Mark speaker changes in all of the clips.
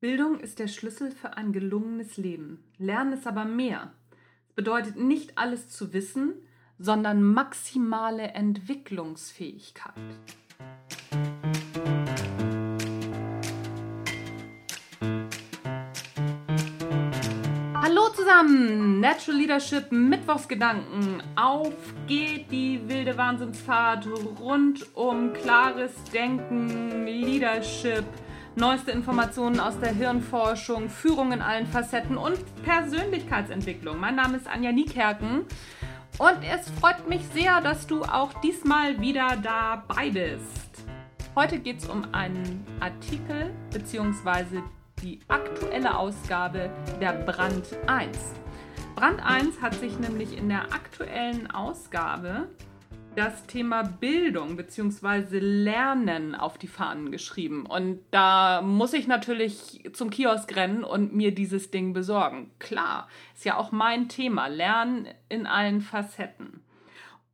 Speaker 1: Bildung ist der Schlüssel für ein gelungenes Leben. Lernen ist aber mehr. Es bedeutet nicht alles zu wissen, sondern maximale Entwicklungsfähigkeit. Hallo zusammen, Natural Leadership Mittwochsgedanken. Auf geht die wilde Wahnsinnsfahrt rund um klares Denken, Leadership, neueste Informationen aus der Hirnforschung, Führung in allen Facetten und Persönlichkeitsentwicklung. Mein Name ist Anja Niekerken und es freut mich sehr, dass du auch diesmal wieder dabei bist. Heute geht es um einen Artikel bzw. die aktuelle Ausgabe der Brand 1. Brand 1 hat sich nämlich in der aktuellen Ausgabe das Thema Bildung bzw. Lernen auf die Fahnen geschrieben. Und da muss ich natürlich zum Kiosk rennen und mir dieses Ding besorgen. Klar, ist ja auch mein Thema. Lernen in allen Facetten.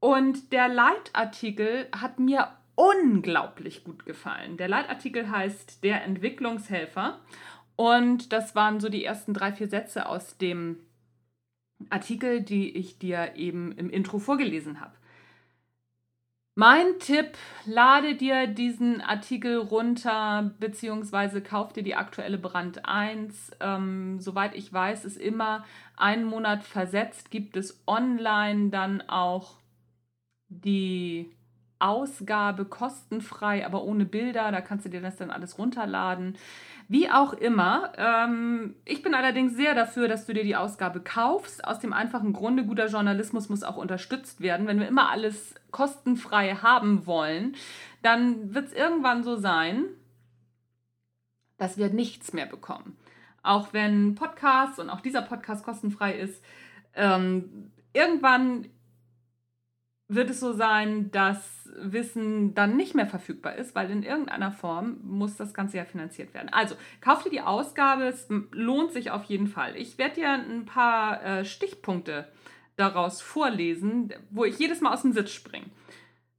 Speaker 1: Und der Leitartikel hat mir unglaublich gut gefallen. Der Leitartikel heißt Der Entwicklungshelfer. Und das waren so die ersten drei, vier Sätze aus dem Artikel, die ich dir eben im Intro vorgelesen habe. Mein Tipp, lade dir diesen Artikel runter, beziehungsweise kauf dir die aktuelle Brand 1. Ähm, soweit ich weiß, ist immer einen Monat versetzt, gibt es online dann auch die Ausgabe kostenfrei, aber ohne Bilder. Da kannst du dir das dann alles runterladen. Wie auch immer, ähm, ich bin allerdings sehr dafür, dass du dir die Ausgabe kaufst. Aus dem einfachen Grunde, guter Journalismus muss auch unterstützt werden. Wenn wir immer alles kostenfrei haben wollen, dann wird es irgendwann so sein, dass wir nichts mehr bekommen. Auch wenn Podcasts und auch dieser Podcast kostenfrei ist, ähm, irgendwann wird es so sein, dass Wissen dann nicht mehr verfügbar ist, weil in irgendeiner Form muss das Ganze ja finanziert werden. Also, kauf dir die Ausgabe, es lohnt sich auf jeden Fall. Ich werde dir ein paar äh, Stichpunkte daraus vorlesen, wo ich jedes Mal aus dem Sitz springe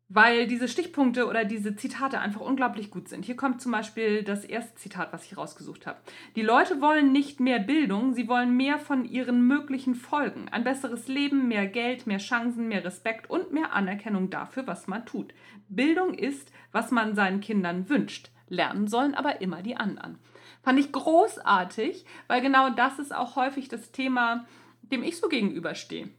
Speaker 1: weil diese Stichpunkte oder diese Zitate einfach unglaublich gut sind. Hier kommt zum Beispiel das erste Zitat, was ich rausgesucht habe. Die Leute wollen nicht mehr Bildung, sie wollen mehr von ihren möglichen Folgen. Ein besseres Leben, mehr Geld, mehr Chancen, mehr Respekt und mehr Anerkennung dafür, was man tut. Bildung ist, was man seinen Kindern wünscht. Lernen sollen aber immer die anderen. Fand ich großartig, weil genau das ist auch häufig das Thema, dem ich so gegenüberstehe.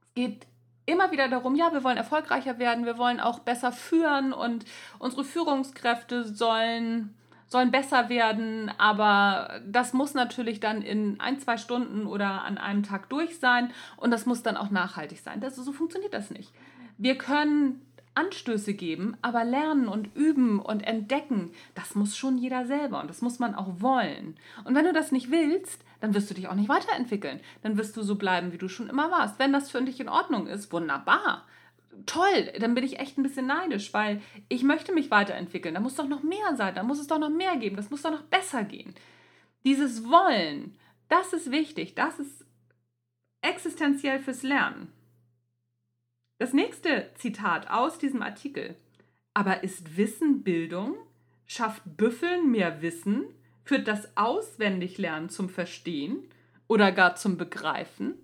Speaker 1: Es geht immer wieder darum, ja, wir wollen erfolgreicher werden, wir wollen auch besser führen und unsere Führungskräfte sollen, sollen besser werden, aber das muss natürlich dann in ein, zwei Stunden oder an einem Tag durch sein und das muss dann auch nachhaltig sein. Das, so funktioniert das nicht. Wir können Anstöße geben, aber lernen und üben und entdecken, das muss schon jeder selber und das muss man auch wollen. Und wenn du das nicht willst, dann wirst du dich auch nicht weiterentwickeln. Dann wirst du so bleiben, wie du schon immer warst. Wenn das für dich in Ordnung ist, wunderbar. Toll, dann bin ich echt ein bisschen neidisch, weil ich möchte mich weiterentwickeln. Da muss doch noch mehr sein, da muss es doch noch mehr geben, das muss doch noch besser gehen. Dieses Wollen, das ist wichtig, das ist existenziell fürs Lernen. Das nächste Zitat aus diesem Artikel. Aber ist Wissen Bildung? Schafft Büffeln mehr Wissen? Führt das Auswendiglernen zum Verstehen oder gar zum Begreifen?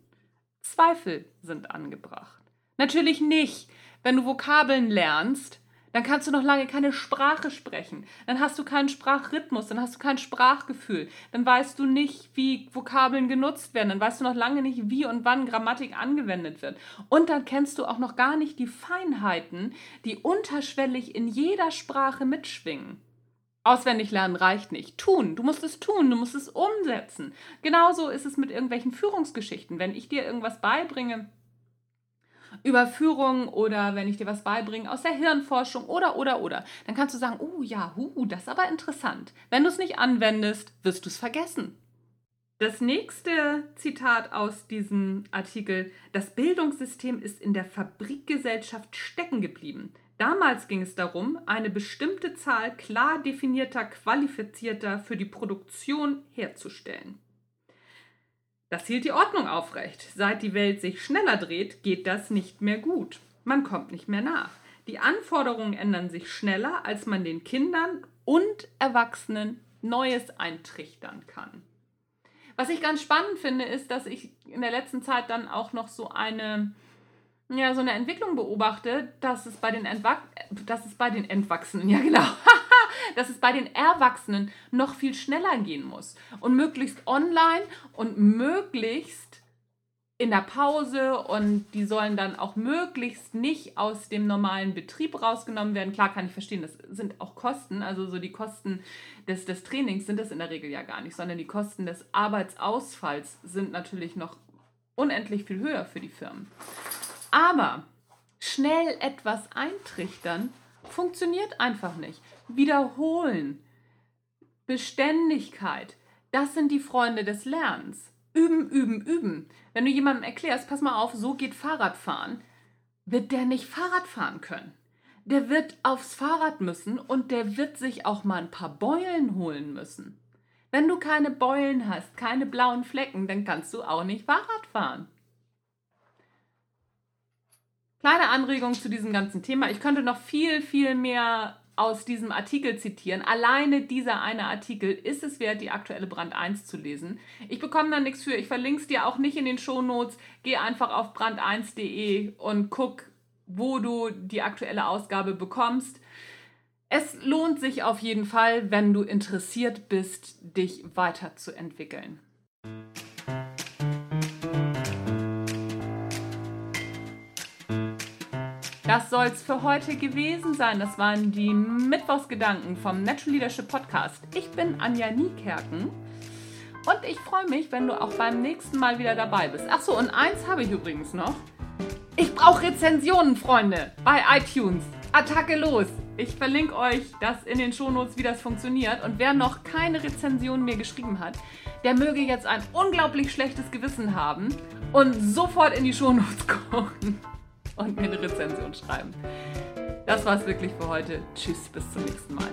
Speaker 1: Zweifel sind angebracht. Natürlich nicht. Wenn du Vokabeln lernst, dann kannst du noch lange keine Sprache sprechen. Dann hast du keinen Sprachrhythmus, dann hast du kein Sprachgefühl. Dann weißt du nicht, wie Vokabeln genutzt werden. Dann weißt du noch lange nicht, wie und wann Grammatik angewendet wird. Und dann kennst du auch noch gar nicht die Feinheiten, die unterschwellig in jeder Sprache mitschwingen. Auswendig lernen reicht nicht. Tun. Du musst es tun, du musst es umsetzen. Genauso ist es mit irgendwelchen Führungsgeschichten. Wenn ich dir irgendwas beibringe, Überführung oder wenn ich dir was beibringe aus der Hirnforschung oder, oder, oder, dann kannst du sagen, oh ja, hu, das ist aber interessant. Wenn du es nicht anwendest, wirst du es vergessen. Das nächste Zitat aus diesem Artikel, das Bildungssystem ist in der Fabrikgesellschaft stecken geblieben. Damals ging es darum, eine bestimmte Zahl klar definierter Qualifizierter für die Produktion herzustellen. Das hielt die Ordnung aufrecht. Seit die Welt sich schneller dreht, geht das nicht mehr gut. Man kommt nicht mehr nach. Die Anforderungen ändern sich schneller, als man den Kindern und Erwachsenen Neues eintrichtern kann. Was ich ganz spannend finde, ist, dass ich in der letzten Zeit dann auch noch so eine, ja, so eine Entwicklung beobachte, dass es bei den, Entwach dass es bei den Entwachsenen, ja genau, dass es bei den Erwachsenen noch viel schneller gehen muss. Und möglichst online und möglichst in der Pause und die sollen dann auch möglichst nicht aus dem normalen Betrieb rausgenommen werden. Klar kann ich verstehen, das sind auch Kosten, also so die Kosten des, des Trainings sind das in der Regel ja gar nicht, sondern die Kosten des Arbeitsausfalls sind natürlich noch unendlich viel höher für die Firmen. Aber schnell etwas eintrichtern funktioniert einfach nicht. Wiederholen, Beständigkeit, das sind die Freunde des Lernens. Üben, üben, üben. Wenn du jemandem erklärst, pass mal auf, so geht Fahrradfahren, wird der nicht Fahrrad fahren können. Der wird aufs Fahrrad müssen und der wird sich auch mal ein paar Beulen holen müssen. Wenn du keine Beulen hast, keine blauen Flecken, dann kannst du auch nicht Fahrrad fahren. Kleine Anregung zu diesem ganzen Thema. Ich könnte noch viel, viel mehr aus diesem Artikel zitieren. Alleine dieser eine Artikel ist es wert, die aktuelle Brand 1 zu lesen. Ich bekomme da nichts für. Ich verlinke es dir auch nicht in den Shownotes. Geh einfach auf brand1.de und guck, wo du die aktuelle Ausgabe bekommst. Es lohnt sich auf jeden Fall, wenn du interessiert bist, dich weiterzuentwickeln. Das soll es für heute gewesen sein. Das waren die Mittwochsgedanken vom Natural Leadership Podcast. Ich bin Anja Niekerken und ich freue mich, wenn du auch beim nächsten Mal wieder dabei bist. Achso, und eins habe ich übrigens noch. Ich brauche Rezensionen, Freunde, bei iTunes. Attacke los! Ich verlinke euch das in den Shownotes, wie das funktioniert. Und wer noch keine Rezension mir geschrieben hat, der möge jetzt ein unglaublich schlechtes Gewissen haben und sofort in die Shownotes gucken und mir eine Rezension schreiben. Das war's wirklich für heute. Tschüss, bis zum nächsten Mal.